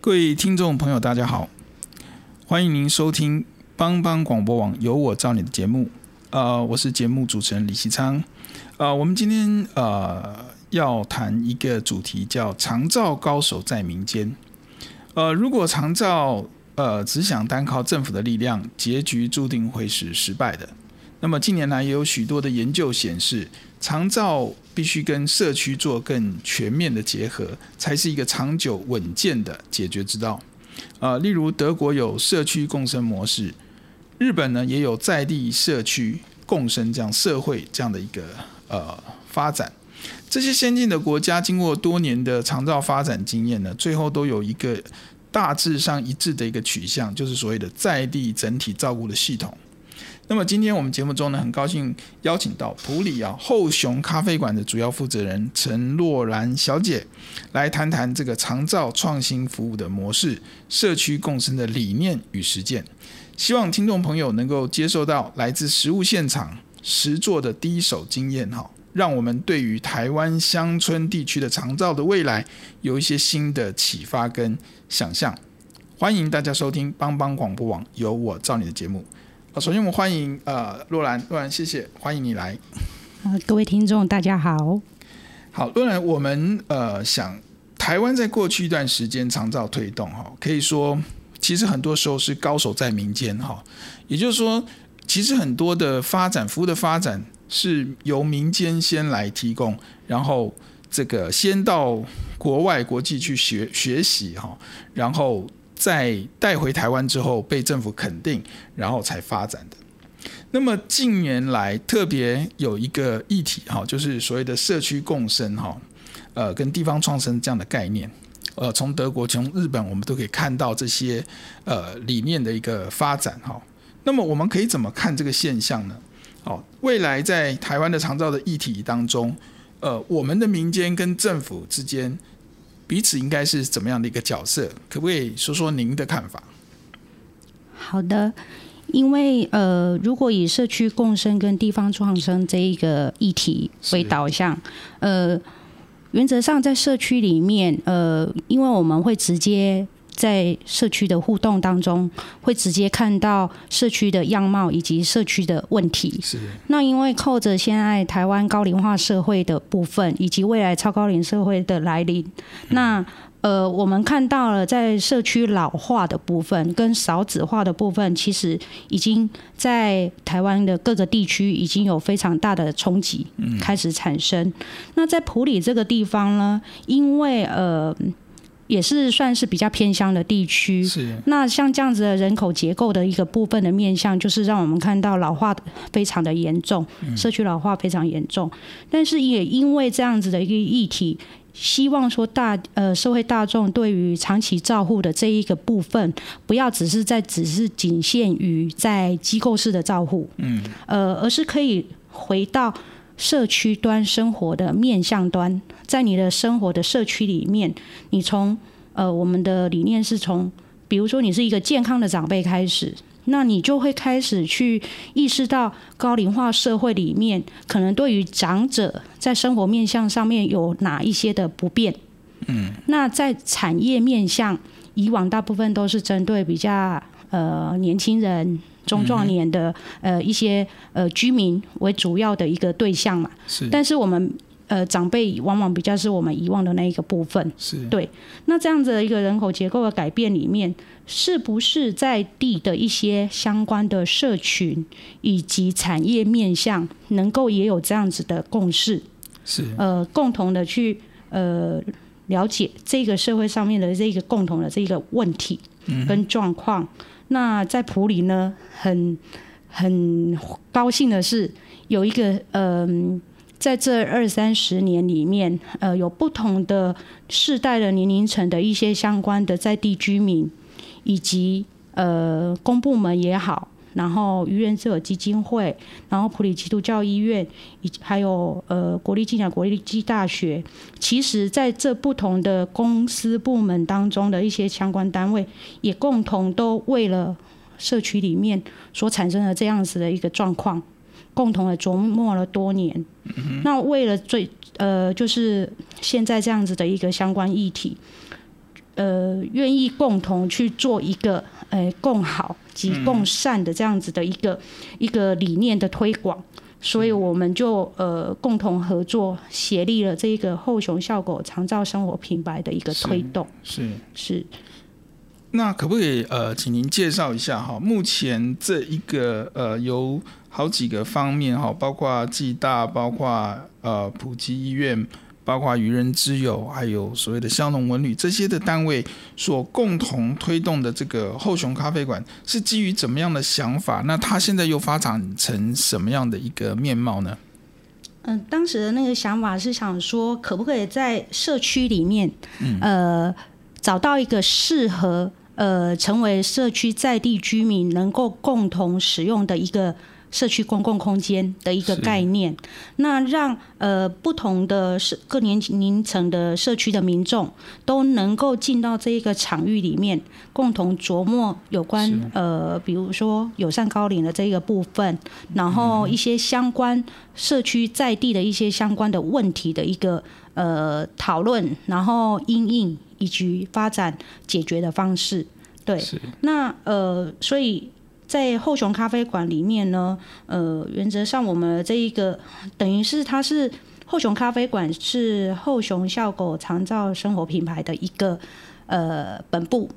各位听众朋友，大家好，欢迎您收听帮帮广播网《有我照你》的节目。呃，我是节目主持人李西昌。呃，我们今天呃要谈一个主题，叫“长照高手在民间”。呃，如果长照呃只想单靠政府的力量，结局注定会是失败的。那么近年来也有许多的研究显示，长照必须跟社区做更全面的结合，才是一个长久稳健的解决之道。呃，例如德国有社区共生模式，日本呢也有在地社区共生这样社会这样的一个呃发展。这些先进的国家经过多年的长照发展经验呢，最后都有一个大致上一致的一个取向，就是所谓的在地整体照顾的系统。那么今天我们节目中呢，很高兴邀请到普里啊后熊咖啡馆的主要负责人陈若兰小姐，来谈谈这个长照创新服务的模式、社区共生的理念与实践。希望听众朋友能够接受到来自实务现场实作的第一手经验哈，让我们对于台湾乡村地区的长照的未来有一些新的启发跟想象。欢迎大家收听帮帮广播网有我照你的节目。首先，我们欢迎呃若兰，若兰，谢谢，欢迎你来。各位听众，大家好。好，若兰，我们呃想，台湾在过去一段时间常照推动哈，可以说其实很多时候是高手在民间哈，也就是说，其实很多的发展服务的发展是由民间先来提供，然后这个先到国外国际去学学习哈，然后。在带回台湾之后被政府肯定，然后才发展的。那么近年来特别有一个议题哈，就是所谓的社区共生哈，呃，跟地方创生这样的概念。呃，从德国、从日本，我们都可以看到这些呃理念的一个发展哈。那么我们可以怎么看这个现象呢？哦，未来在台湾的长照的议题当中，呃，我们的民间跟政府之间。彼此应该是怎么样的一个角色？可不可以说说您的看法？好的，因为呃，如果以社区共生跟地方创生这一个议题为导向，呃，原则上在社区里面，呃，因为我们会直接。在社区的互动当中，会直接看到社区的样貌以及社区的问题。是。那因为靠着现在台湾高龄化社会的部分，以及未来超高龄社会的来临，那呃，我们看到了在社区老化的部分跟少子化的部分，其实已经在台湾的各个地区已经有非常大的冲击开始产生。那在普里这个地方呢，因为呃。也是算是比较偏乡的地区。是。那像这样子的人口结构的一个部分的面向，就是让我们看到老化非常的严重，社区老化非常严重。但是也因为这样子的一个议题，希望说大呃社会大众对于长期照护的这一个部分，不要只是在只是仅限于在机构式的照护，嗯，呃，而是可以回到。社区端生活的面向端，在你的生活的社区里面，你从呃我们的理念是从，比如说你是一个健康的长辈开始，那你就会开始去意识到高龄化社会里面，可能对于长者在生活面向上面有哪一些的不便。嗯，那在产业面向，以往大部分都是针对比较呃年轻人。中壮年的呃一些呃居民为主要的一个对象嘛，是。但是我们呃长辈往往比较是我们遗忘的那一个部分。是对。那这样子的一个人口结构的改变里面，是不是在地的一些相关的社群以及产业面向，能够也有这样子的共识？是呃，共同的去呃了解这个社会上面的这个共同的这个问题跟状况。嗯、那在普里呢，很很高兴的是。有一个嗯、呃，在这二三十年里面，呃，有不同的世代的年龄层的一些相关的在地居民，以及呃公部门也好，然后愚人之友基金会，然后普里基督教医院，以及还有呃国立暨南国立暨大学，其实在这不同的公司部门当中的一些相关单位，也共同都为了社区里面所产生的这样子的一个状况。共同的琢磨了多年，嗯、那为了最呃，就是现在这样子的一个相关议题，呃，愿意共同去做一个呃共好及共善的这样子的一个、嗯、一个理念的推广，所以我们就呃共同合作协力了这一个后熊效果长照生活品牌的一个推动。是。是。那可不可以呃，请您介绍一下哈，目前这一个呃由好几个方面哈，包括暨大，包括呃普及医院，包括愚人之友，还有所谓的香农文旅这些的单位所共同推动的这个后雄咖啡馆，是基于怎么样的想法？那它现在又发展成什么样的一个面貌呢？嗯，当时的那个想法是想说，可不可以在社区里面，嗯、呃，找到一个适合呃成为社区在地居民能够共同使用的一个。社区公共空间的一个概念，那让呃不同的社各年龄层的社区的民众都能够进到这一个场域里面，共同琢磨有关呃比如说友善高龄的这个部分，然后一些相关社区在地的一些相关的问题的一个呃讨论，然后因应以及发展解决的方式，对，是。那呃所以。在后熊咖啡馆里面呢，呃，原则上我们这一个等于是它是后熊咖啡馆是后熊笑狗长照生活品牌的一个呃本部，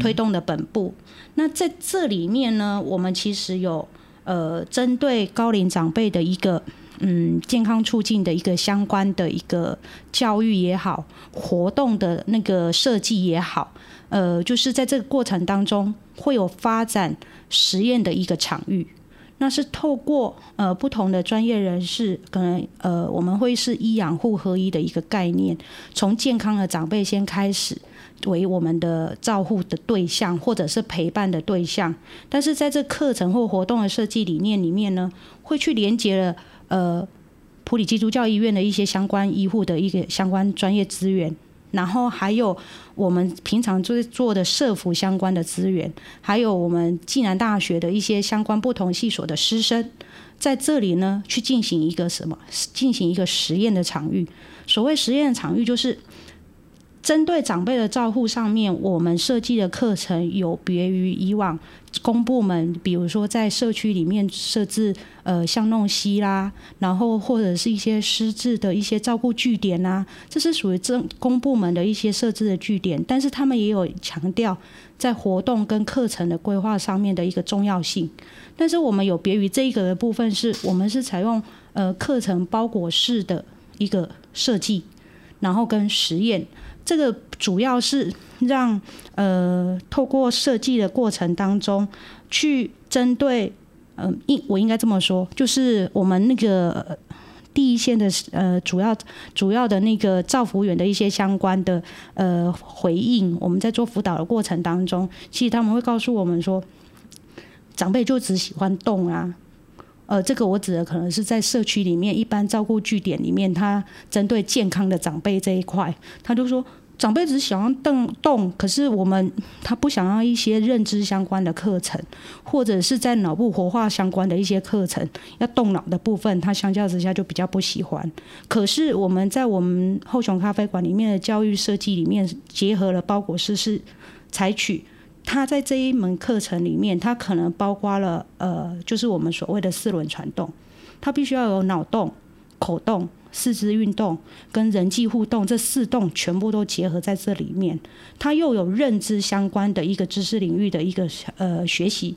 推动的本部。嗯、那在这里面呢，我们其实有呃针对高龄长辈的一个嗯健康促进的一个相关的一个教育也好，活动的那个设计也好，呃，就是在这个过程当中会有发展。实验的一个场域，那是透过呃不同的专业人士，可能呃我们会是医养护合一的一个概念，从健康的长辈先开始为我们的照护的对象，或者是陪伴的对象。但是在这课程或活动的设计理念里面呢，会去连接了呃普里基督教医院的一些相关医护的一个相关专业资源。然后还有我们平常就是做的社服相关的资源，还有我们暨南大学的一些相关不同系所的师生，在这里呢去进行一个什么？进行一个实验的场域。所谓实验的场域，就是针对长辈的照护上面，我们设计的课程有别于以往。公部门，比如说在社区里面设置呃巷弄溪啦，然后或者是一些失智的一些照顾据点呐、啊，这是属于政公部门的一些设置的据点，但是他们也有强调在活动跟课程的规划上面的一个重要性。但是我们有别于这一个的部分，是我们是采用呃课程包裹式的一个设计，然后跟实验。这个主要是让呃透过设计的过程当中，去针对嗯、呃，应我应该这么说，就是我们那个第一线的呃主要主要的那个照服员的一些相关的呃回应，我们在做辅导的过程当中，其实他们会告诉我们说，长辈就只喜欢动啊，呃，这个我指的可能是在社区里面一般照顾据点里面，他针对健康的长辈这一块，他就说。长辈只是想要动动，可是我们他不想要一些认知相关的课程，或者是在脑部活化相关的一些课程，要动脑的部分，他相较之下就比较不喜欢。可是我们在我们后熊咖啡馆里面的教育设计里面，结合了包裹式，是采取他在这一门课程里面，他可能包括了呃，就是我们所谓的四轮传动，他必须要有脑动、口动、四肢运动跟人际互动这四动全部都结合在这里面。他又有认知相关的一个知识领域的一个呃学习，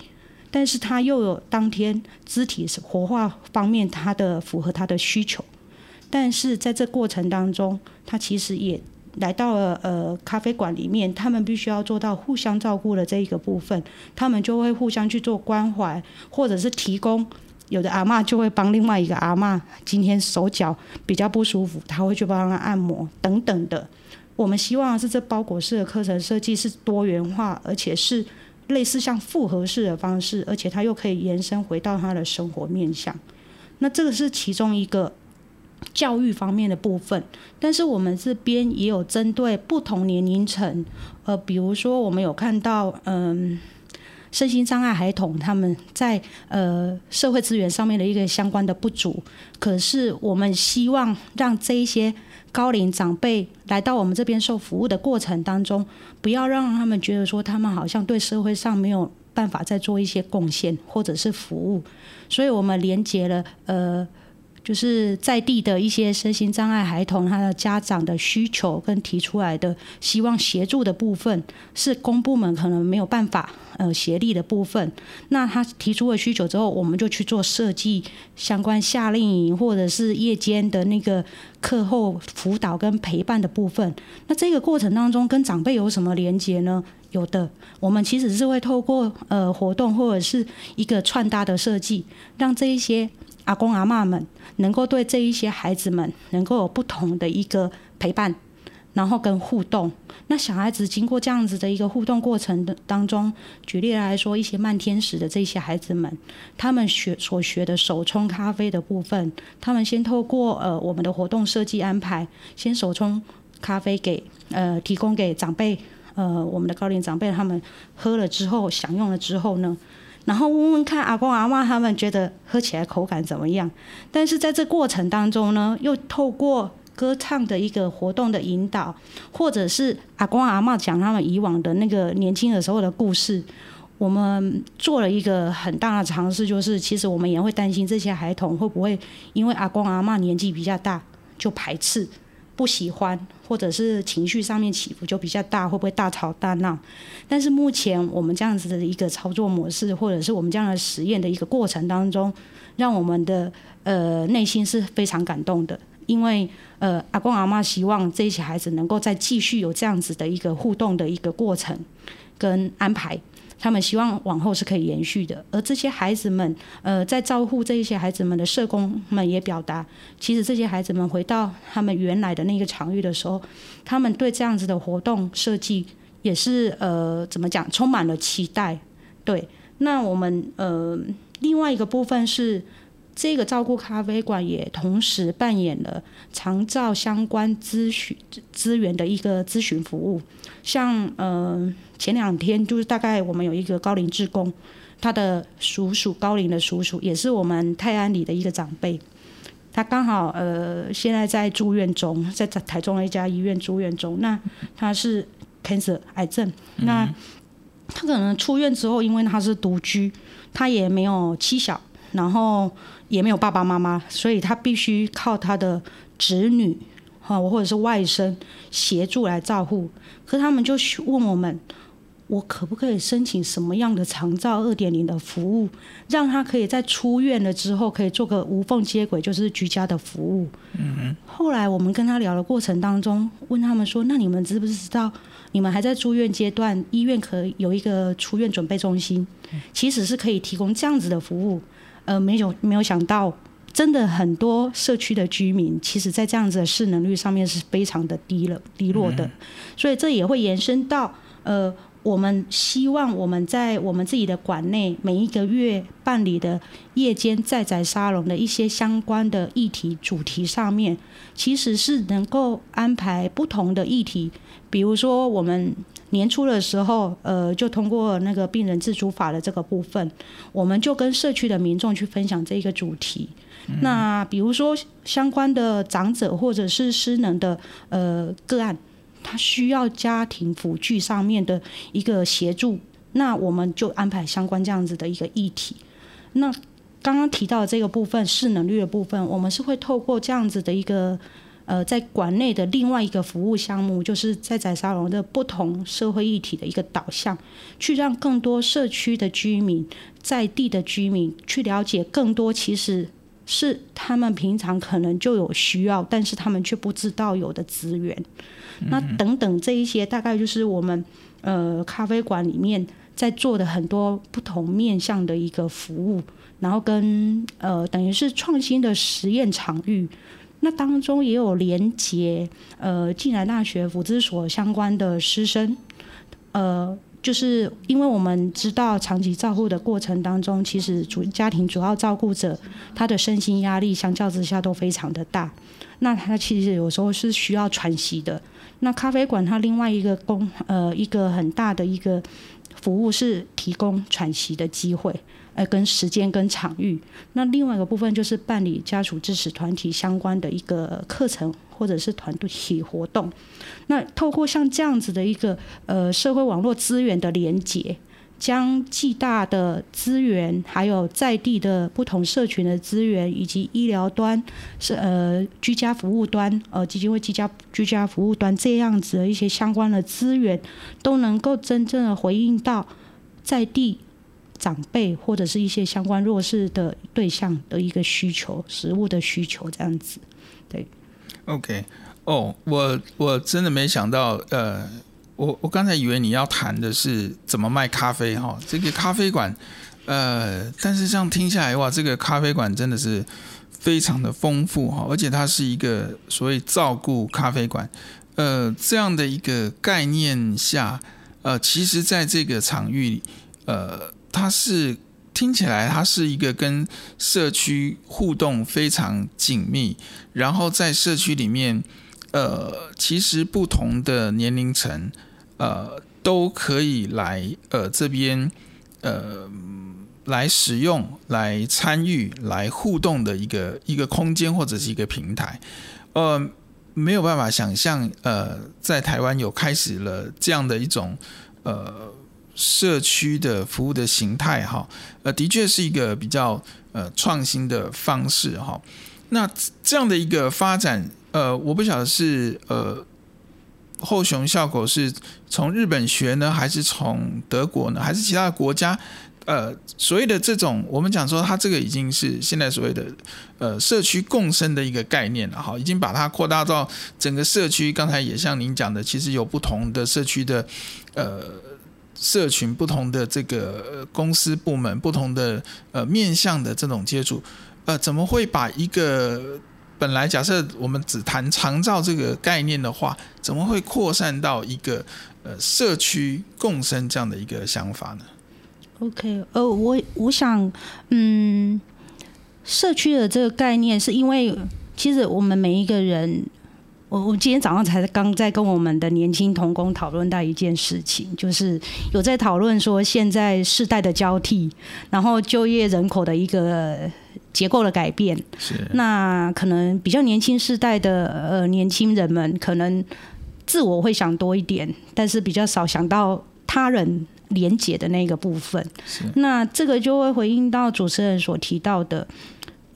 但是他又有当天肢体活化方面他的符合他的需求。但是在这过程当中，他其实也来到了呃咖啡馆里面，他们必须要做到互相照顾的这一个部分，他们就会互相去做关怀，或者是提供。有的阿嬷就会帮另外一个阿嬷，今天手脚比较不舒服，他会去帮他按摩等等的。我们希望是这包裹式的课程设计是多元化，而且是类似像复合式的方式，而且它又可以延伸回到他的生活面向。那这个是其中一个教育方面的部分，但是我们这边也有针对不同年龄层，呃，比如说我们有看到，嗯。身心障碍孩童他们在呃社会资源上面的一个相关的不足，可是我们希望让这一些高龄长辈来到我们这边受服务的过程当中，不要让他们觉得说他们好像对社会上没有办法再做一些贡献或者是服务，所以我们连接了呃。就是在地的一些身心障碍孩童，他的家长的需求跟提出来的希望协助的部分，是公部门可能没有办法呃协力的部分。那他提出了需求之后，我们就去做设计相关夏令营或者是夜间的那个课后辅导跟陪伴的部分。那这个过程当中跟长辈有什么连接呢？有的，我们其实是会透过呃活动或者是一个穿搭的设计，让这一些。阿公阿嬷们能够对这一些孩子们能够有不同的一个陪伴，然后跟互动。那小孩子经过这样子的一个互动过程的当中，举例来说，一些慢天使的这些孩子们，他们学所学的手冲咖啡的部分，他们先透过呃我们的活动设计安排，先手冲咖啡给呃提供给长辈，呃我们的高龄长辈他们喝了之后享用了之后呢，然后问问看阿公阿嬷他们觉得喝起来口感怎么样？但是在这过程当中呢，又透过歌唱的一个活动的引导，或者是阿公阿嬷讲他们以往的那个年轻的时候的故事，我们做了一个很大的尝试，就是其实我们也会担心这些孩童会不会因为阿公阿嬷年纪比较大就排斥。不喜欢，或者是情绪上面起伏就比较大，会不会大吵大闹？但是目前我们这样子的一个操作模式，或者是我们这样的实验的一个过程当中，让我们的呃内心是非常感动的，因为呃阿公阿妈希望这些孩子能够再继续有这样子的一个互动的一个过程跟安排。他们希望往后是可以延续的，而这些孩子们，呃，在照顾这一些孩子们的社工们也表达，其实这些孩子们回到他们原来的那个场域的时候，他们对这样子的活动设计也是呃，怎么讲，充满了期待。对，那我们呃，另外一个部分是。这个照顾咖啡馆也同时扮演了长照相关咨询资源的一个咨询服务，像呃前两天就是大概我们有一个高龄职工，他的叔叔高龄的叔叔也是我们泰安里的一个长辈，他刚好呃现在在住院中，在台中的一家医院住院中，那他是 cancer 癌症，那他可能出院之后，因为他是独居，他也没有妻小，然后。也没有爸爸妈妈，所以他必须靠他的侄女，哈，或者是外甥协助来照顾。可是他们就问我们，我可不可以申请什么样的长照二点零的服务，让他可以在出院了之后可以做个无缝接轨，就是居家的服务。嗯哼。后来我们跟他聊的过程当中，问他们说：“那你们知不知道，你们还在住院阶段，医院可有一个出院准备中心，其实是可以提供这样子的服务。”呃，没有没有想到，真的很多社区的居民，其实在这样子的市能率上面是非常的低了、低落的，所以这也会延伸到呃，我们希望我们在我们自己的馆内每一个月办理的夜间在宅沙龙的一些相关的议题主题上面，其实是能够安排不同的议题，比如说我们。年初的时候，呃，就通过那个病人自主法的这个部分，我们就跟社区的民众去分享这一个主题。嗯、那比如说相关的长者或者是失能的呃个案，他需要家庭辅具上面的一个协助，那我们就安排相关这样子的一个议题。那刚刚提到的这个部分，识能率的部分，我们是会透过这样子的一个呃，在馆内的另外一个服务项目，就是在宅沙龙的不同社会议题的一个导向，去让更多社区的居民、在地的居民去了解更多，其实是他们平常可能就有需要，但是他们却不知道有的资源。嗯、那等等这一些，大概就是我们呃咖啡馆里面在做的很多不同面向的一个服务。然后跟呃，等于是创新的实验场域，那当中也有连接呃，暨南大学辅资所相关的师生，呃，就是因为我们知道长期照护的过程当中，其实主家庭主要照顾者他的身心压力相较之下都非常的大，那他其实有时候是需要喘息的。那咖啡馆它另外一个工呃一个很大的一个服务是提供喘息的机会。呃，跟时间跟场域，那另外一个部分就是办理家属支持团体相关的一个课程或者是团体活动。那透过像这样子的一个呃社会网络资源的连接，将暨大的资源，还有在地的不同社群的资源，以及医疗端是呃居家服务端，呃基金会居家居家服务端这样子的一些相关的资源，都能够真正的回应到在地。长辈或者是一些相关弱势的对象的一个需求，食物的需求这样子，对。OK，哦，我我真的没想到，呃，我我刚才以为你要谈的是怎么卖咖啡哈，这个咖啡馆，呃，但是这样听下来哇，这个咖啡馆真的是非常的丰富哈，而且它是一个所谓照顾咖啡馆，呃，这样的一个概念下，呃，其实在这个场域，呃。它是听起来，它是一个跟社区互动非常紧密，然后在社区里面，呃，其实不同的年龄层，呃，都可以来呃这边呃来使用、来参与、来互动的一个一个空间或者是一个平台，呃，没有办法想象，呃，在台湾有开始了这样的一种呃。社区的服务的形态，哈，呃，的确是一个比较呃创新的方式，哈。那这样的一个发展，呃，我不晓得是呃后熊效果是从日本学呢，还是从德国呢，还是其他的国家？呃，所谓的这种，我们讲说，它这个已经是现在所谓的呃社区共生的一个概念了，哈，已经把它扩大到整个社区。刚才也像您讲的，其实有不同的社区的呃。社群不同的这个公司部门，不同的呃面向的这种接触，呃，怎么会把一个本来假设我们只谈长照这个概念的话，怎么会扩散到一个呃社区共生这样的一个想法呢？OK，呃，我我想，嗯，社区的这个概念是因为其实我们每一个人。我我今天早上才刚在跟我们的年轻童工讨论到一件事情，就是有在讨论说现在世代的交替，然后就业人口的一个结构的改变。是。那可能比较年轻世代的呃年轻人们，可能自我会想多一点，但是比较少想到他人连结的那个部分。是。那这个就会回应到主持人所提到的。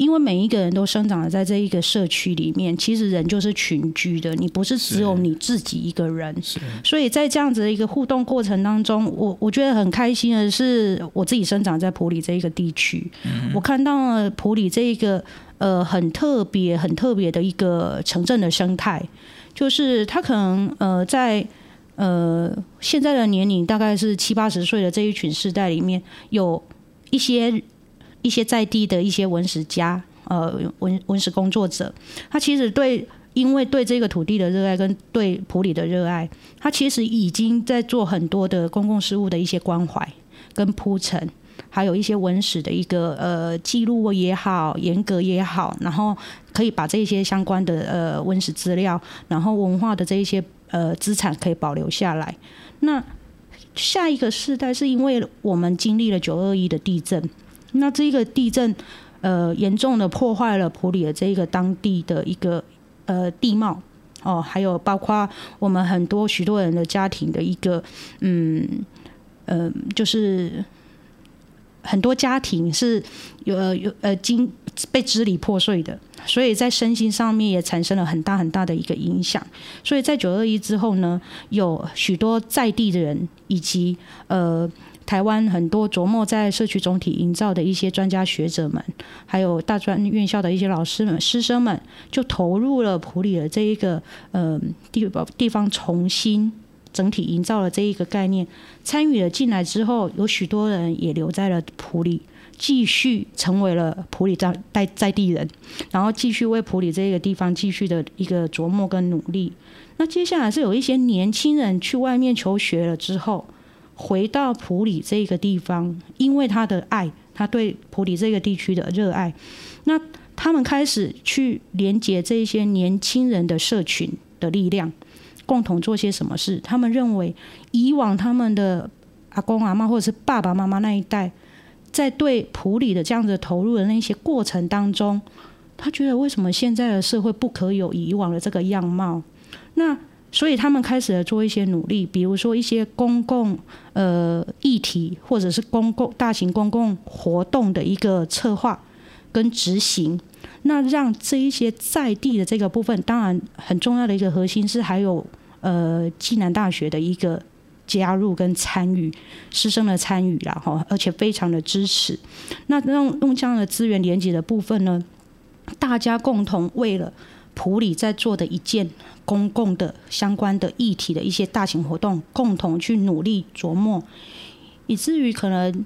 因为每一个人都生长在这一个社区里面，其实人就是群居的，你不是只有你自己一个人。所以在这样子的一个互动过程当中，我我觉得很开心的是，我自己生长在普里这一个地区，我看到了普里这一个呃很特别、很特别的一个城镇的生态，就是他可能呃在呃现在的年龄大概是七八十岁的这一群世代里面，有一些。一些在地的一些文史家，呃，文文史工作者，他其实对，因为对这个土地的热爱跟对普里的热爱，他其实已经在做很多的公共事务的一些关怀跟铺陈，还有一些文史的一个呃记录也好，严格也好，然后可以把这些相关的呃文史资料，然后文化的这一些呃资产可以保留下来。那下一个世代是因为我们经历了九二一的地震。那这个地震，呃，严重的破坏了普里的这一个当地的一个呃地貌哦，还有包括我们很多许多人的家庭的一个嗯呃，就是很多家庭是有有呃经被支离破碎的，所以在身心上面也产生了很大很大的一个影响。所以在九二一之后呢，有许多在地的人以及呃。台湾很多琢磨在社区总体营造的一些专家学者们，还有大专院校的一些老师们、师生们，就投入了普里的这一个呃地地方重新整体营造了这一个概念，参与了进来之后，有许多人也留在了普里，继续成为了普里在在在地人，然后继续为普里这个地方继续的一个琢磨跟努力。那接下来是有一些年轻人去外面求学了之后。回到普里这个地方，因为他的爱，他对普里这个地区的热爱，那他们开始去连接这些年轻人的社群的力量，共同做些什么事。他们认为，以往他们的阿公阿嬷或者是爸爸妈妈那一代，在对普里的这样子投入的那些过程当中，他觉得为什么现在的社会不可有以往的这个样貌？那所以他们开始了做一些努力，比如说一些公共呃议题，或者是公共大型公共活动的一个策划跟执行。那让这一些在地的这个部分，当然很重要的一个核心是还有呃暨南大学的一个加入跟参与，师生的参与啦哈，而且非常的支持。那用用这样的资源连接的部分呢，大家共同为了。普里在做的一件公共的相关的议题的一些大型活动，共同去努力琢磨，以至于可能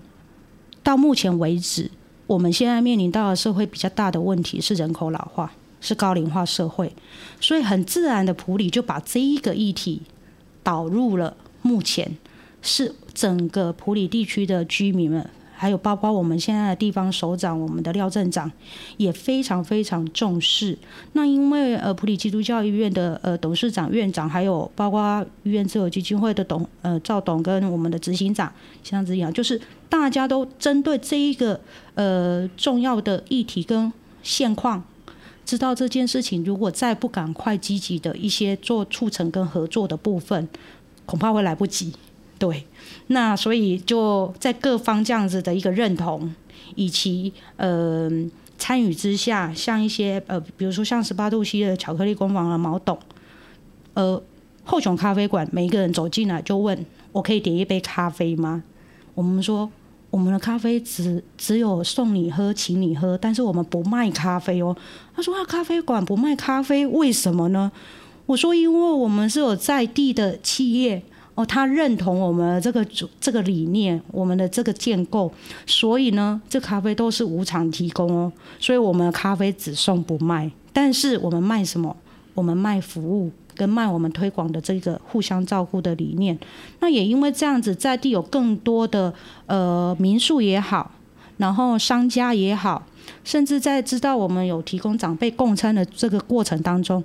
到目前为止，我们现在面临到的社会比较大的问题是人口老化，是高龄化社会，所以很自然的普里就把这一个议题导入了目前是整个普里地区的居民们。还有包括我们现在的地方首长，我们的廖镇长也非常非常重视。那因为呃普里基督教医院的呃董事长、院长，还有包括医院自由基金会的董呃赵董跟我们的执行长像这样，就是大家都针对这一个呃重要的议题跟现况，知道这件事情如果再不赶快积极的一些做促成跟合作的部分，恐怕会来不及。对，那所以就在各方这样子的一个认同以及呃参与之下，像一些呃，比如说像十八度 C 的巧克力工坊的毛董，呃，后熊咖啡馆，每一个人走进来就问我可以点一杯咖啡吗？我们说我们的咖啡只只有送你喝，请你喝，但是我们不卖咖啡哦。他说啊，咖啡馆不卖咖啡，为什么呢？我说因为我们是有在地的企业。哦，他认同我们这个主这个理念，我们的这个建构，所以呢，这咖啡都是无偿提供哦。所以我们咖啡只送不卖，但是我们卖什么？我们卖服务跟卖我们推广的这个互相照顾的理念。那也因为这样子，在地有更多的呃民宿也好，然后商家也好，甚至在知道我们有提供长辈共餐的这个过程当中。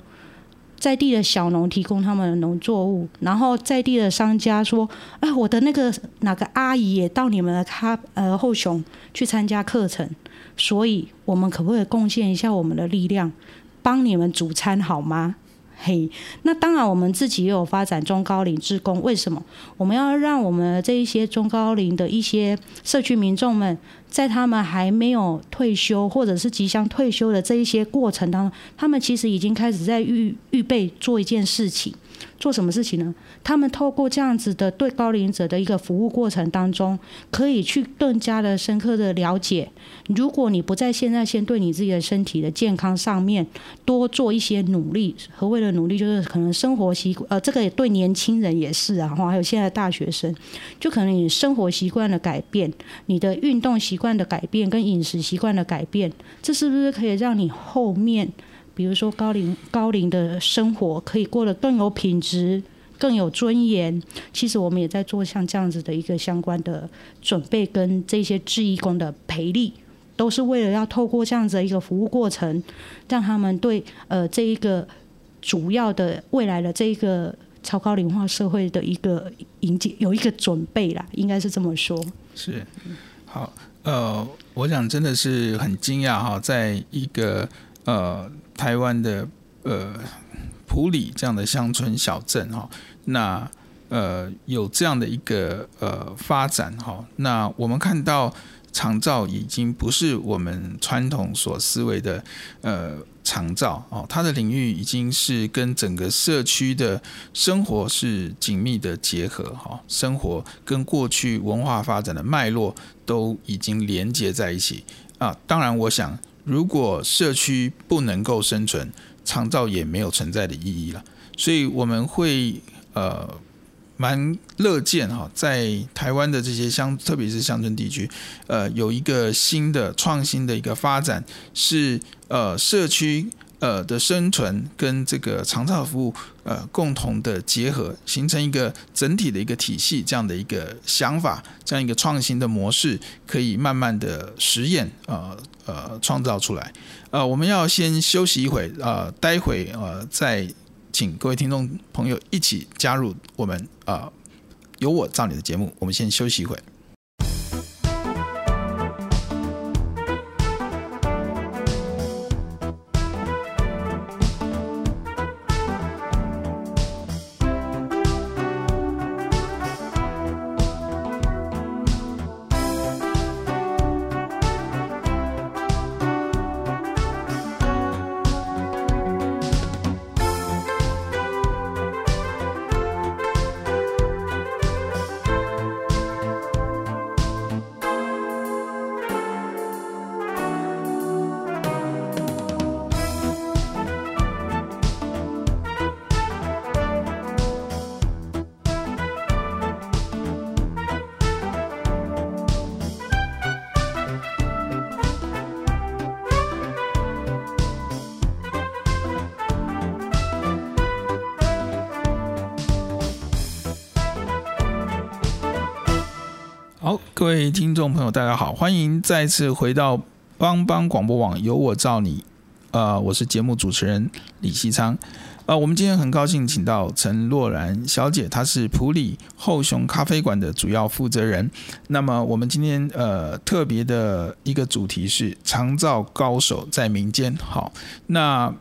在地的小农提供他们的农作物，然后在地的商家说：“哎，我的那个哪个阿姨也到你们的咖呃后熊去参加课程，所以我们可不可以贡献一下我们的力量，帮你们煮餐好吗？”嘿，那当然，我们自己也有发展中高龄职工。为什么我们要让我们这一些中高龄的一些社区民众们，在他们还没有退休或者是即将退休的这一些过程当中，他们其实已经开始在预预备做一件事情。做什么事情呢？他们透过这样子的对高龄者的一个服务过程当中，可以去更加的深刻的了解。如果你不在现在先对你自己的身体的健康上面多做一些努力，何谓的努力？就是可能生活习惯，呃，这个也对年轻人也是啊，还有现在大学生，就可能你生活习惯的改变，你的运动习惯的改变，跟饮食习惯的改变，这是不是可以让你后面？比如说高龄高龄的生活可以过得更有品质、更有尊严。其实我们也在做像这样子的一个相关的准备，跟这些志义工的培力，都是为了要透过这样子的一个服务过程，让他们对呃这一个主要的未来的这一个超高龄化社会的一个迎接有一个准备啦，应该是这么说。是，好，呃，我想真的是很惊讶哈，在一个呃。台湾的呃埔里这样的乡村小镇哈，那呃有这样的一个呃发展哈，那我们看到长照已经不是我们传统所思维的呃长照哦，它的领域已经是跟整个社区的生活是紧密的结合哈，生活跟过去文化发展的脉络都已经连接在一起啊。当然，我想如果社区不能够生存，长照也没有存在的意义了。所以我们会呃。蛮乐见哈，在台湾的这些乡，特别是乡村地区，呃，有一个新的创新的一个发展，是呃社区呃的生存跟这个长照服务呃共同的结合，形成一个整体的一个体系，这样的一个想法，这样一个创新的模式，可以慢慢的实验，呃呃创造出来。呃，我们要先休息一会，呃，待会呃再。请各位听众朋友一起加入我们啊、呃，有我照你的节目。我们先休息一会。众朋友，大家好，欢迎再次回到帮帮广播网，有我照你。呃，我是节目主持人李西昌。呃，我们今天很高兴请到陈若兰小姐，她是普里后熊咖啡馆的主要负责人。那么，我们今天呃特别的一个主题是长照高手在民间。好，那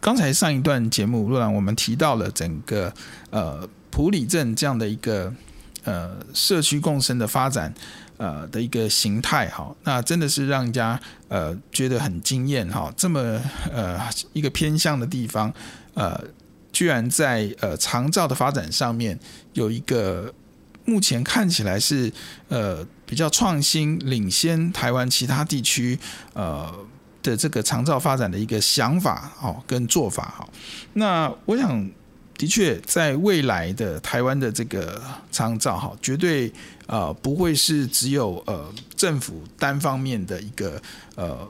刚才上一段节目，若然我们提到了整个呃普里镇这样的一个。呃，社区共生的发展，呃的一个形态哈，那真的是让人家呃觉得很惊艳哈。这么呃一个偏向的地方，呃，居然在呃长照的发展上面有一个目前看起来是呃比较创新、领先台湾其他地区呃的这个长照发展的一个想法哦跟做法哈。那我想。的确，在未来的台湾的这个长照哈，绝对呃不会是只有呃政府单方面的一个呃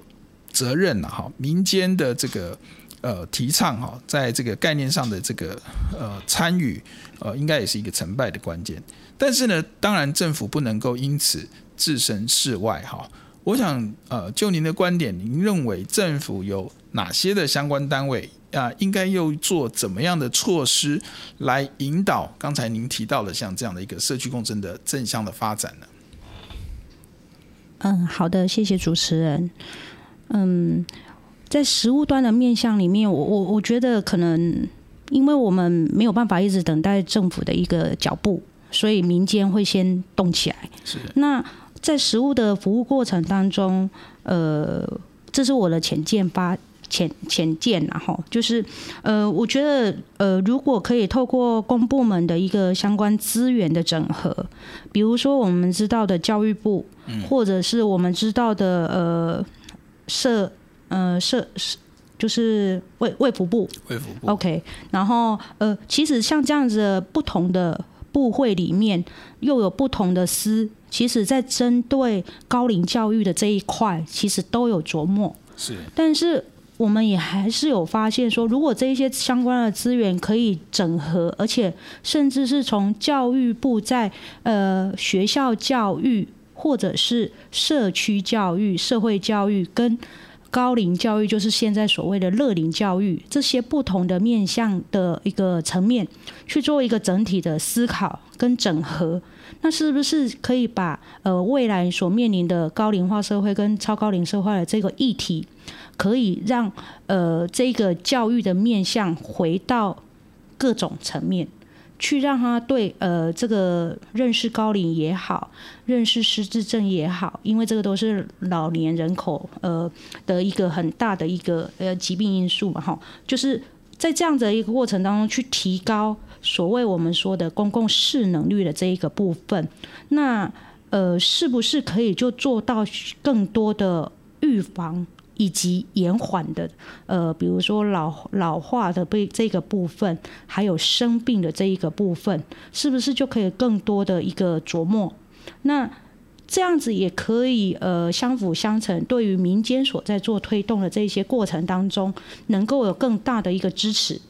责任了哈，民间的这个呃提倡哈，在这个概念上的这个呃参与呃，应该也是一个成败的关键。但是呢，当然政府不能够因此置身事外哈。我想呃，就您的观点，您认为政府有哪些的相关单位？啊，应该又做怎么样的措施来引导刚才您提到的像这样的一个社区共振的正向的发展呢？嗯，好的，谢谢主持人。嗯，在实物端的面向里面，我我我觉得可能因为我们没有办法一直等待政府的一个脚步，所以民间会先动起来。是。那在实物的服务过程当中，呃，这是我的浅见发。浅浅见，然后就是，呃，我觉得，呃，如果可以透过公部门的一个相关资源的整合，比如说我们知道的教育部，或者是我们知道的呃社呃社就是卫卫福部，卫福部，OK，然后呃，其实像这样子的不同的部会里面，又有不同的司，其实在针对高龄教育的这一块，其实都有琢磨，是，但是。我们也还是有发现说，如果这一些相关的资源可以整合，而且甚至是从教育部在呃学校教育，或者是社区教育、社会教育跟高龄教育，就是现在所谓的乐龄教育，这些不同的面向的一个层面去做一个整体的思考跟整合，那是不是可以把呃未来所面临的高龄化社会跟超高龄社会的这个议题？可以让呃这个教育的面向回到各种层面，去让他对呃这个认识高龄也好，认识失智症也好，因为这个都是老年人口呃的一个很大的一个呃疾病因素嘛哈，就是在这样的一个过程当中去提高所谓我们说的公共识能率的这一个部分，那呃是不是可以就做到更多的预防？以及延缓的，呃，比如说老老化的被这个部分，还有生病的这一个部分，是不是就可以更多的一个琢磨？那这样子也可以，呃，相辅相成。对于民间所在做推动的这些过程当中，能够有更大的一个支持。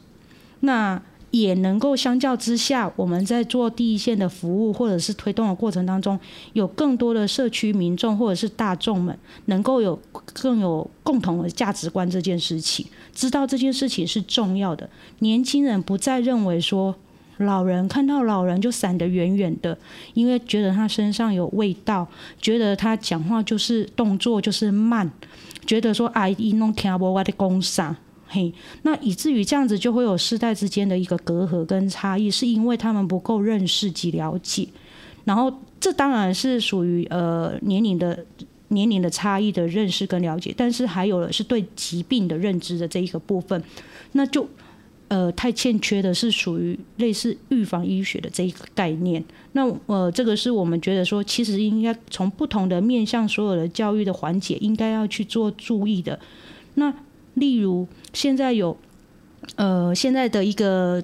那。也能够相较之下，我们在做第一线的服务或者是推动的过程当中，有更多的社区民众或者是大众们，能够有更有共同的价值观这件事情，知道这件事情是重要的。年轻人不再认为说，老人看到老人就闪得远远的，因为觉得他身上有味道，觉得他讲话就是动作就是慢，觉得说啊，伊拢听无我的讲啥。嘿，那以至于这样子就会有世代之间的一个隔阂跟差异，是因为他们不够认识及了解。然后这当然是属于呃年龄的年龄的差异的认识跟了解，但是还有的是对疾病的认知的这一个部分，那就呃太欠缺的是属于类似预防医学的这一个概念。那呃这个是我们觉得说，其实应该从不同的面向，所有的教育的环节应该要去做注意的。那例如，现在有，呃，现在的一个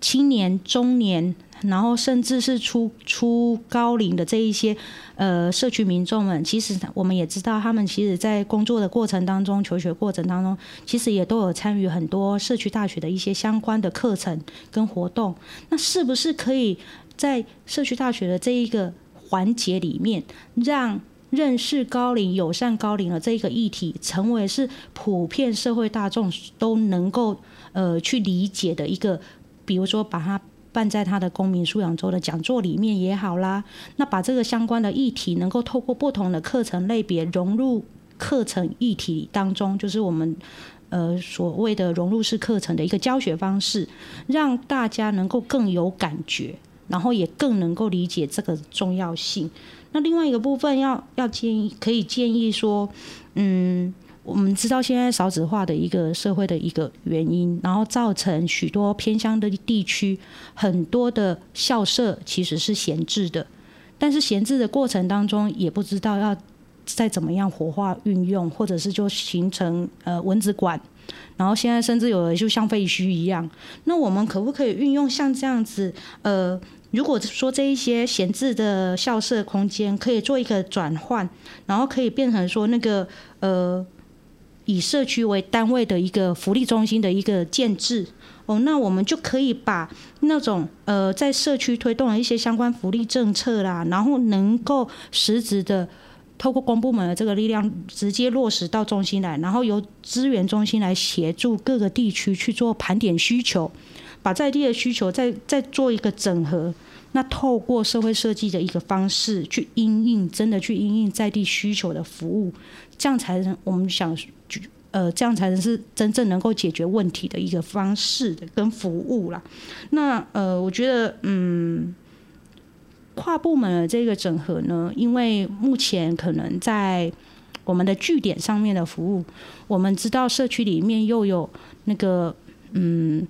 青年、中年，然后甚至是初初高龄的这一些，呃，社区民众们，其实我们也知道，他们其实在工作的过程当中、求学过程当中，其实也都有参与很多社区大学的一些相关的课程跟活动。那是不是可以在社区大学的这一个环节里面，让认识高龄、友善高龄的这个议题，成为是普遍社会大众都能够呃去理解的一个，比如说把它办在他的公民素养周的讲座里面也好啦。那把这个相关的议题，能够透过不同的课程类别融入课程议题当中，就是我们呃所谓的融入式课程的一个教学方式，让大家能够更有感觉，然后也更能够理解这个重要性。那另外一个部分要要建议，可以建议说，嗯，我们知道现在少子化的一个社会的一个原因，然后造成许多偏乡的地区很多的校舍其实是闲置的，但是闲置的过程当中也不知道要再怎么样活化运用，或者是就形成呃蚊子馆，然后现在甚至有的就像废墟一样，那我们可不可以运用像这样子呃？如果说这一些闲置的校舍空间可以做一个转换，然后可以变成说那个呃以社区为单位的一个福利中心的一个建制哦，那我们就可以把那种呃在社区推动的一些相关福利政策啦，然后能够实质的透过公部门的这个力量直接落实到中心来，然后由资源中心来协助各个地区去做盘点需求。把在地的需求再再做一个整合，那透过社会设计的一个方式去应应，真的去应应在地需求的服务，这样才能我们想，呃，这样才能是真正能够解决问题的一个方式的跟服务啦。那呃，我觉得嗯，跨部门的这个整合呢，因为目前可能在我们的据点上面的服务，我们知道社区里面又有那个嗯。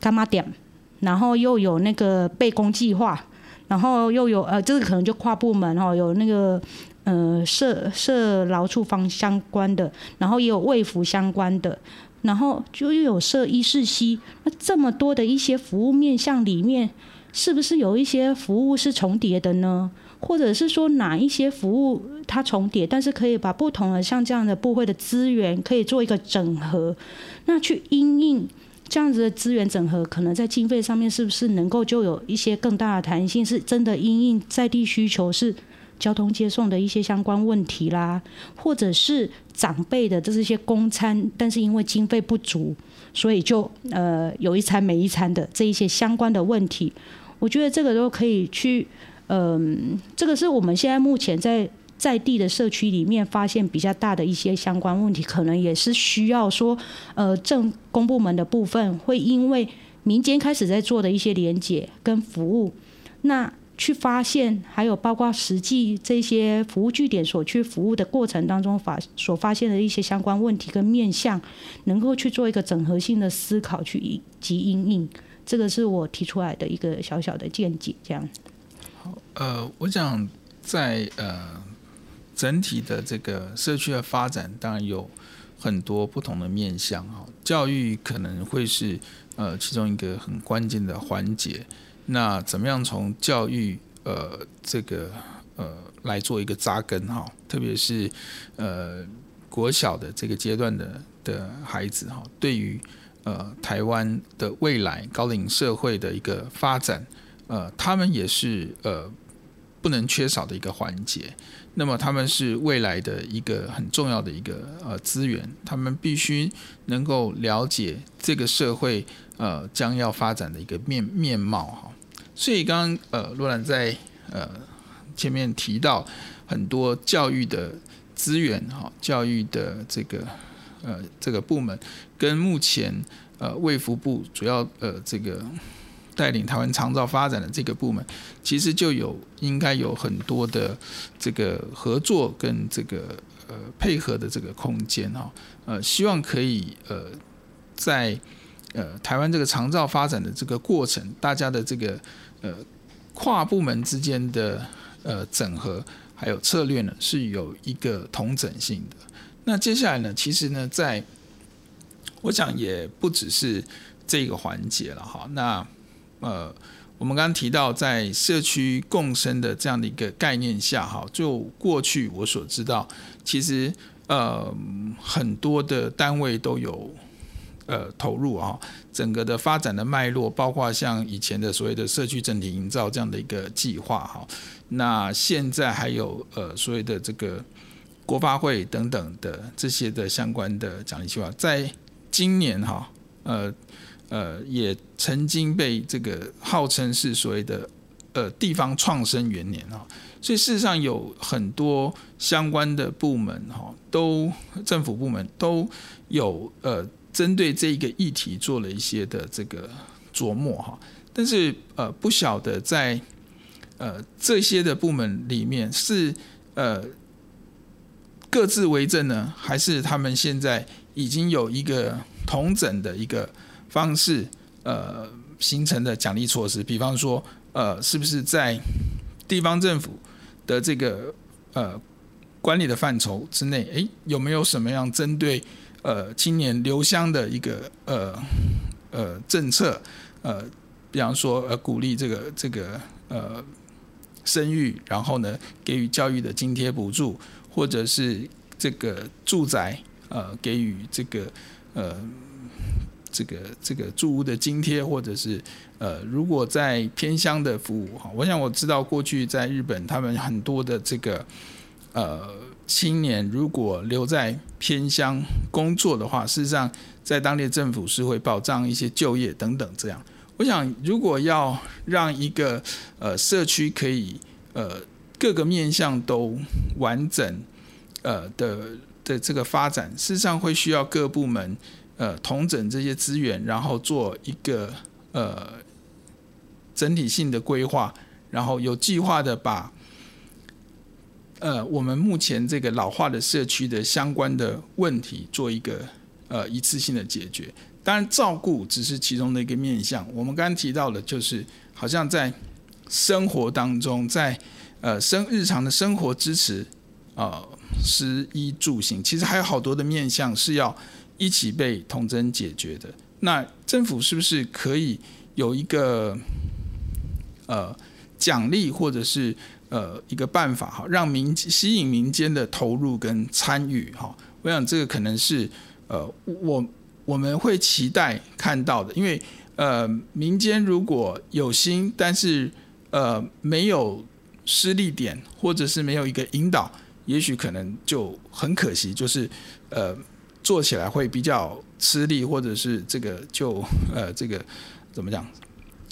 柑仔店，然后又有那个备工计划，然后又有呃，这个可能就跨部门哦，有那个呃社社劳处方相关的，然后也有卫服相关的，然后就又有社医事西，那这么多的一些服务面向里面，是不是有一些服务是重叠的呢？或者是说哪一些服务它重叠，但是可以把不同的像这样的部会的资源可以做一个整合，那去因应。这样子的资源整合，可能在经费上面是不是能够就有一些更大的弹性？是真的因应在地需求，是交通接送的一些相关问题啦，或者是长辈的这是一些公餐，但是因为经费不足，所以就呃有一餐没一餐的这一些相关的问题，我觉得这个都可以去，嗯、这个是我们现在目前在。在地的社区里面发现比较大的一些相关问题，可能也是需要说，呃，政公部门的部分会因为民间开始在做的一些连结跟服务，那去发现，还有包括实际这些服务据点所去服务的过程当中发所发现的一些相关问题跟面向，能够去做一个整合性的思考去以及因应，这个是我提出来的一个小小的见解，这样。好，呃，我想在呃整体的这个社区的发展，当然有很多不同的面向哈，教育可能会是。呃，其中一个很关键的环节，那怎么样从教育呃这个呃来做一个扎根哈？特别是呃国小的这个阶段的的孩子哈，对于呃台湾的未来高龄社会的一个发展，呃，他们也是呃不能缺少的一个环节。那么他们是未来的一个很重要的一个呃资源，他们必须能够了解这个社会。呃，将要发展的一个面面貌哈，所以刚刚呃，罗兰在呃前面提到很多教育的资源哈，教育的这个呃这个部门跟目前呃卫福部主要呃这个带领台湾长照发展的这个部门，其实就有应该有很多的这个合作跟这个呃配合的这个空间哈，呃，希望可以呃在。呃，台湾这个长照发展的这个过程，大家的这个呃跨部门之间的呃整合，还有策略呢，是有一个同整性的。那接下来呢，其实呢，在我想也不只是这个环节了哈。那呃，我们刚刚提到在社区共生的这样的一个概念下哈，就过去我所知道，其实呃很多的单位都有。呃，投入啊，整个的发展的脉络，包括像以前的所谓的社区整体营造这样的一个计划哈，那现在还有呃所谓的这个国发会等等的这些的相关的奖励计划，在今年哈，呃呃也曾经被这个号称是所谓的呃地方创生元年哈，所以事实上有很多相关的部门哈，都政府部门都有呃。针对这一个议题做了一些的这个琢磨哈，但是呃不晓得在呃这些的部门里面是呃各自为政呢，还是他们现在已经有一个同整的一个方式呃形成的奖励措施？比方说呃是不是在地方政府的这个呃管理的范畴之内，诶有没有什么样针对？呃，青年留乡的一个呃呃政策，呃，比方说呃鼓励这个这个呃生育，然后呢给予教育的津贴补助，或者是这个住宅呃给予这个呃这个这个住屋的津贴，或者是呃如果在偏乡的服务哈，我想我知道过去在日本他们很多的这个呃。青年如果留在偏乡工作的话，事实上在当地政府是会保障一些就业等等这样。我想，如果要让一个呃社区可以呃各个面向都完整呃的的这个发展，事实上会需要各部门呃统整这些资源，然后做一个呃整体性的规划，然后有计划的把。呃，我们目前这个老化的社区的相关的问题，做一个呃一次性的解决。当然，照顾只是其中的一个面向。我们刚刚提到的，就是好像在生活当中，在呃生日常的生活支持啊，食衣住行，其实还有好多的面向是要一起被统整解决的。那政府是不是可以有一个呃奖励，或者是？呃，一个办法哈，让民吸引民间的投入跟参与哈，我想这个可能是呃，我我们会期待看到的，因为呃，民间如果有心，但是呃没有施力点，或者是没有一个引导，也许可能就很可惜，就是呃做起来会比较吃力，或者是这个就 呃这个怎么讲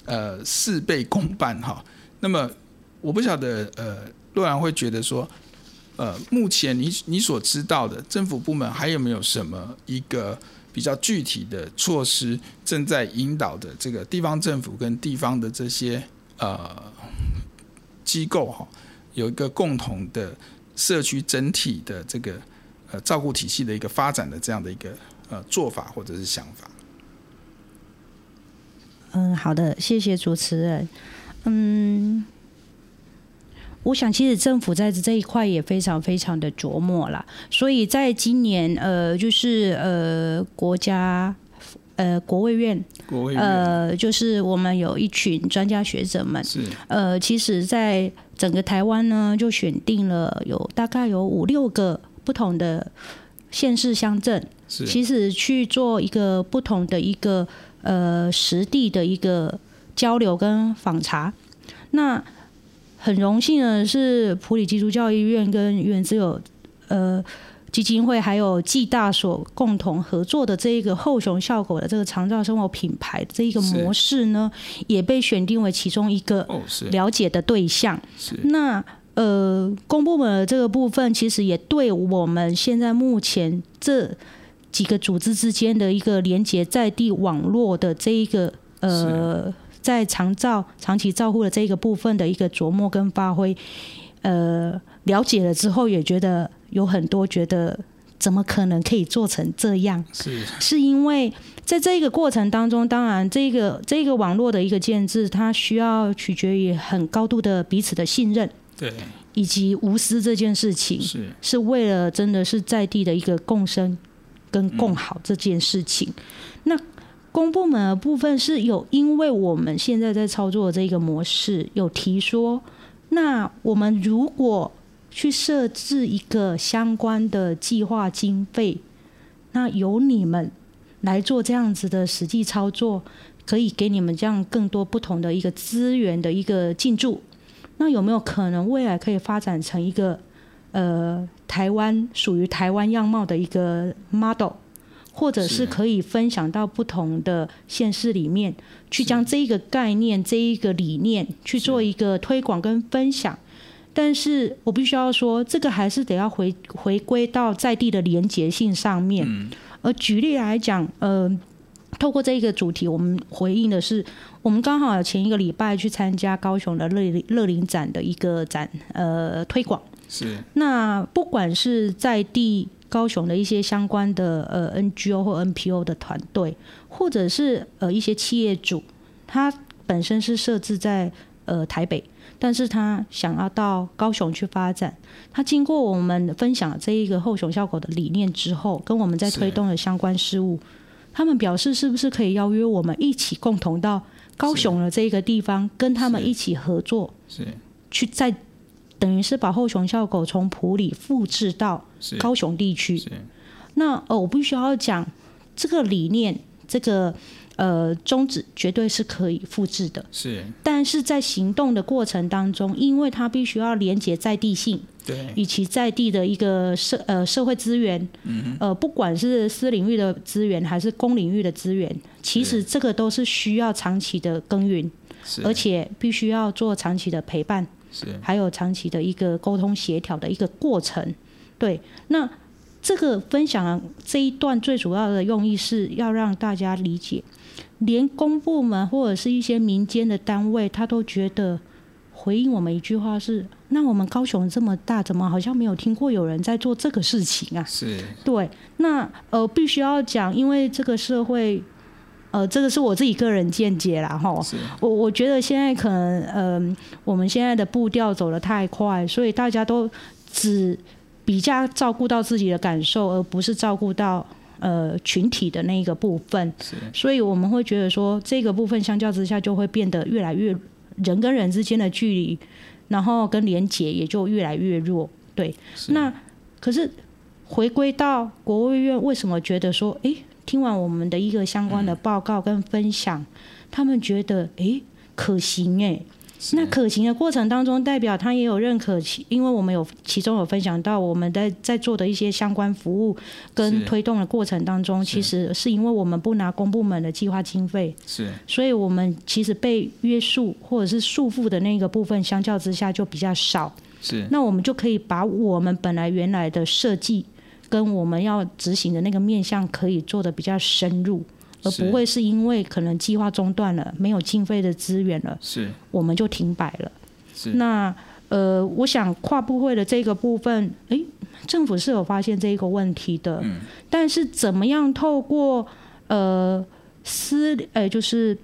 呃事倍功半哈，那么。我不晓得，呃，洛阳会觉得说，呃，目前你你所知道的政府部门还有没有什么一个比较具体的措施，正在引导的这个地方政府跟地方的这些呃机构哈，有一个共同的社区整体的这个呃照顾体系的一个发展的这样的一个呃做法或者是想法。嗯，好的，谢谢主持人。嗯。我想，其实政府在这一块也非常非常的琢磨啦。所以在今年，呃，就是呃，国家呃国卫院，国卫院，呃，就是我们有一群专家学者们，是呃，其实，在整个台湾呢，就选定了有大概有五六个不同的县市乡镇，其实去做一个不同的一个呃实地的一个交流跟访查，那。很荣幸的是，普里基督教医院跟原子友呃基金会还有暨大所共同合作的这一个后熊效果的这个长照生活品牌这一个模式呢，也被选定为其中一个了解的对象。那呃，公部门的这个部分，其实也对我们现在目前这几个组织之间的一个连接在地网络的这一个呃。在长照、长期照护的这个部分的一个琢磨跟发挥，呃，了解了之后也觉得有很多觉得怎么可能可以做成这样？是是因为在这个过程当中，当然这个这个网络的一个建制，它需要取决于很高度的彼此的信任，对，以及无私这件事情，是。是为了真的是在地的一个共生跟共好这件事情，嗯、那。公部门的部分是有，因为我们现在在操作的这个模式，有提说，那我们如果去设置一个相关的计划经费，那由你们来做这样子的实际操作，可以给你们这样更多不同的一个资源的一个进驻，那有没有可能未来可以发展成一个呃台湾属于台湾样貌的一个 model？或者是可以分享到不同的县市里面，去将这一个概念、这一个理念去做一个推广跟分享。但是我必须要说，这个还是得要回回归到在地的连结性上面。而举例来讲，呃，透过这一个主题，我们回应的是，我们刚好前一个礼拜去参加高雄的乐乐林展的一个展，呃，推广。是。那不管是在地。高雄的一些相关的呃 NGO 或 NPO 的团队，或者是呃一些企业主，他本身是设置在呃台北，但是他想要到高雄去发展。他经过我们分享这一个后熊效果的理念之后，跟我们在推动的相关事务，他们表示是不是可以邀约我们一起共同到高雄的这个地方，跟他们一起合作，是去在。等于是把后熊笑狗从普里复制到高雄地区。那呃，我必须要讲这个理念，这个呃宗旨绝对是可以复制的。是。但是在行动的过程当中，因为它必须要连接在地性，对，以及在地的一个社呃社会资源，嗯，呃，不管是私领域的资源还是公领域的资源，其实这个都是需要长期的耕耘，是而且必须要做长期的陪伴。是，还有长期的一个沟通协调的一个过程，对。那这个分享这一段最主要的用意是要让大家理解，连公部门或者是一些民间的单位，他都觉得回应我们一句话是：那我们高雄这么大，怎么好像没有听过有人在做这个事情啊？是，对。那呃，必须要讲，因为这个社会。呃，这个是我自己个人见解啦，哈。我我觉得现在可能，呃，我们现在的步调走得太快，所以大家都只比较照顾到自己的感受，而不是照顾到呃群体的那一个部分。所以我们会觉得说，这个部分相较之下就会变得越来越人跟人之间的距离，然后跟连结也就越来越弱。对，那可是回归到国务院，为什么觉得说，哎？听完我们的一个相关的报告跟分享，嗯、他们觉得哎、欸、可行哎，那可行的过程当中，代表他也有认可其，因为我们有其中有分享到我们在在做的一些相关服务跟推动的过程当中，其实是因为我们不拿公部门的计划经费，是，所以我们其实被约束或者是束缚的那个部分，相较之下就比较少，是，那我们就可以把我们本来原来的设计。跟我们要执行的那个面向可以做的比较深入，而不会是因为可能计划中断了，没有经费的资源了，是我们就停摆了。是那呃，我想跨部会的这个部分，诶，政府是有发现这一个问题的，嗯，但是怎么样透过呃私呃就是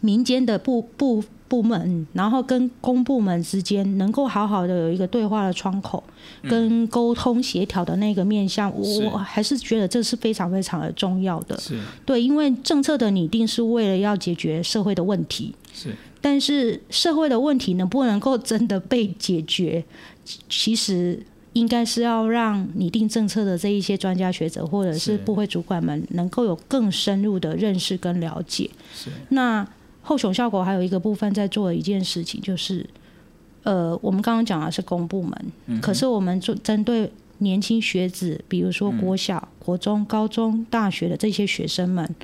民间的部部部门，然后跟公部门之间能够好好的有一个对话的窗口，跟沟通协调的那个面向，我我还是觉得这是非常非常的重要的。是，对，因为政策的拟定是为了要解决社会的问题。是。但是社会的问题能不能够真的被解决，其实应该是要让拟定政策的这一些专家学者或者是部会主管们能够有更深入的认识跟了解。是。那后熊效果还有一个部分在做的一件事情，就是呃，我们刚刚讲的是公部门，可是我们做针对年轻学子，比如说国小、国中、高中、大学的这些学生们。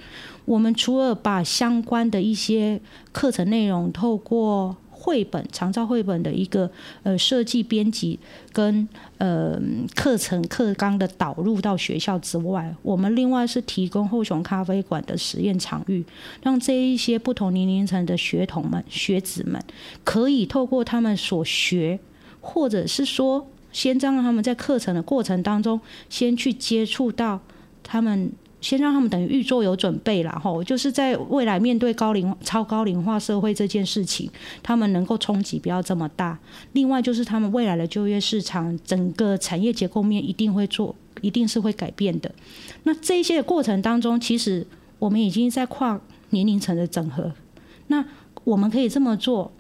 我们除了把相关的一些课程内容透过绘本、长照绘本的一个呃设计编辑跟呃课程课纲的导入到学校之外，我们另外是提供后雄咖啡馆的实验场域，让这一些不同年龄层的学童们、学子们，可以透过他们所学，或者是说，先让他们在课程的过程当中，先去接触到他们。先让他们等于预做有准备啦，吼，就是在未来面对高龄、超高龄化社会这件事情，他们能够冲击不要这么大。另外就是他们未来的就业市场，整个产业结构面一定会做，一定是会改变的。那这些过程当中，其实我们已经在跨年龄层的整合。那我们可以这么做，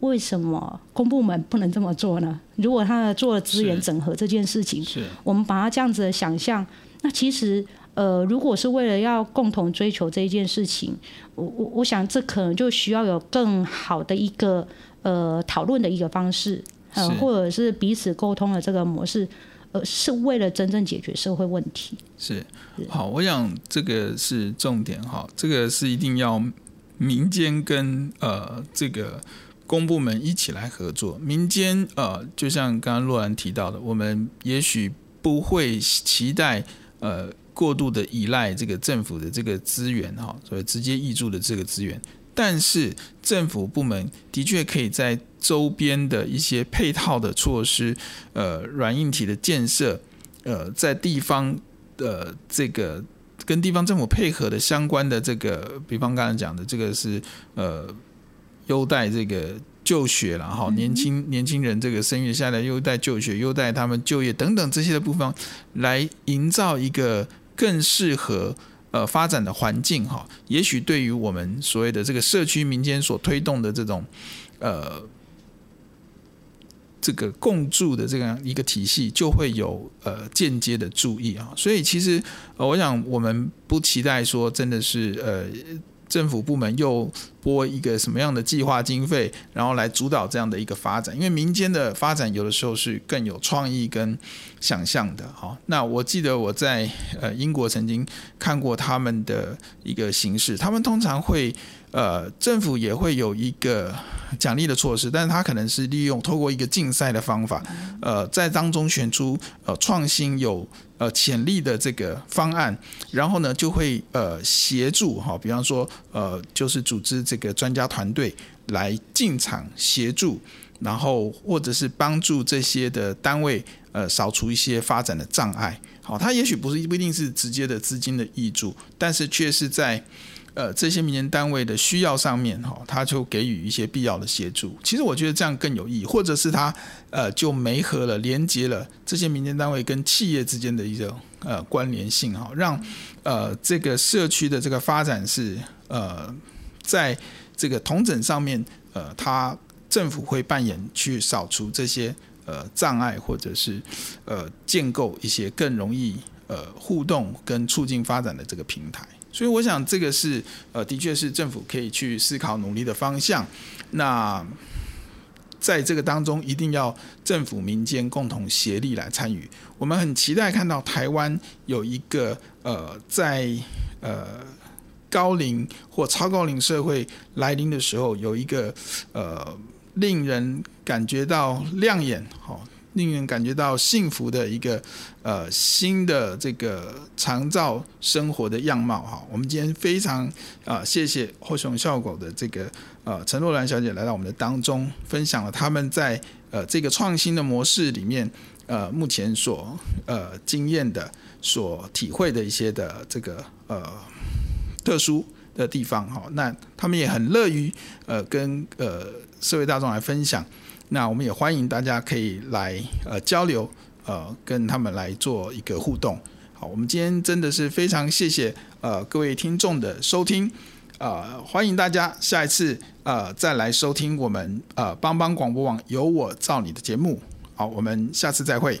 为什么公部门不能这么做呢？如果他做了资源整合这件事情，是我们把它这样子的想象，那其实。呃，如果是为了要共同追求这一件事情，我我我想这可能就需要有更好的一个呃讨论的一个方式，呃，或者是彼此沟通的这个模式，呃，是为了真正解决社会问题。是，好，我想这个是重点哈，这个是一定要民间跟呃这个公部门一起来合作。民间呃，就像刚刚洛兰提到的，我们也许不会期待呃。过度的依赖这个政府的这个资源哈，所以直接挹注的这个资源，但是政府部门的确可以在周边的一些配套的措施，呃，软硬体的建设，呃，在地方的这个跟地方政府配合的相关的这个，比方刚才讲的这个是呃优待这个。就学了哈，年轻年轻人这个生育下来优待就学，优待他们就业等等这些的部分，来营造一个更适合呃发展的环境哈。也许对于我们所谓的这个社区民间所推动的这种呃这个共住的这样一个体系，就会有呃间接的注意啊。所以其实呃，我想我们不期待说真的是呃。政府部门又拨一个什么样的计划经费，然后来主导这样的一个发展？因为民间的发展有的时候是更有创意跟想象的。好，那我记得我在呃英国曾经看过他们的一个形式，他们通常会。呃，政府也会有一个奖励的措施，但是他可能是利用透过一个竞赛的方法，呃，在当中选出呃创新有呃潜力的这个方案，然后呢就会呃协助哈，比方说呃就是组织这个专家团队来进场协助，然后或者是帮助这些的单位呃扫除一些发展的障碍。好，它也许不是不一定是直接的资金的益助，但是却是在。呃，这些民间单位的需要上面哈，他就给予一些必要的协助。其实我觉得这样更有意义，或者是他呃就媒合了、连接了这些民间单位跟企业之间的一个呃关联性哈，让呃这个社区的这个发展是呃在这个同整上面呃，他政府会扮演去扫除这些呃障碍，或者是呃建构一些更容易呃互动跟促进发展的这个平台。所以我想，这个是呃，的确是政府可以去思考努力的方向。那在这个当中，一定要政府民间共同协力来参与。我们很期待看到台湾有一个呃，在呃高龄或超高龄社会来临的时候，有一个呃令人感觉到亮眼、好令人感觉到幸福的一个呃新的这个长照生活的样貌哈。我们今天非常啊、谢谢后熊笑狗的这个呃陈若兰小姐来到我们的当中，分享了他们在呃这个创新的模式里面呃目前所呃经验的、所体会的一些的这个呃特殊的地方哈。那他们也很乐于呃跟呃社会大众来分享。那我们也欢迎大家可以来呃交流，呃跟他们来做一个互动。好，我们今天真的是非常谢谢呃各位听众的收听，呃欢迎大家下一次呃再来收听我们呃帮帮广播网有我造你的节目。好，我们下次再会。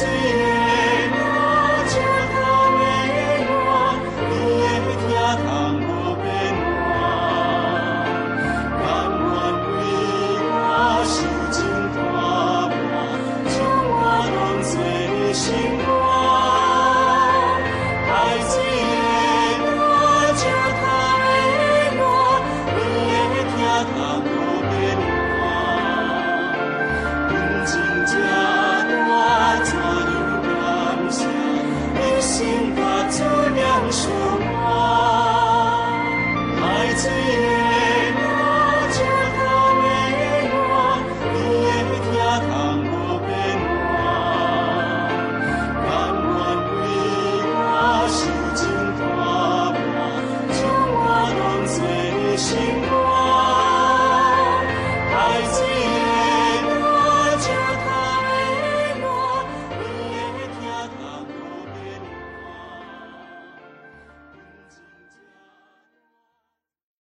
see.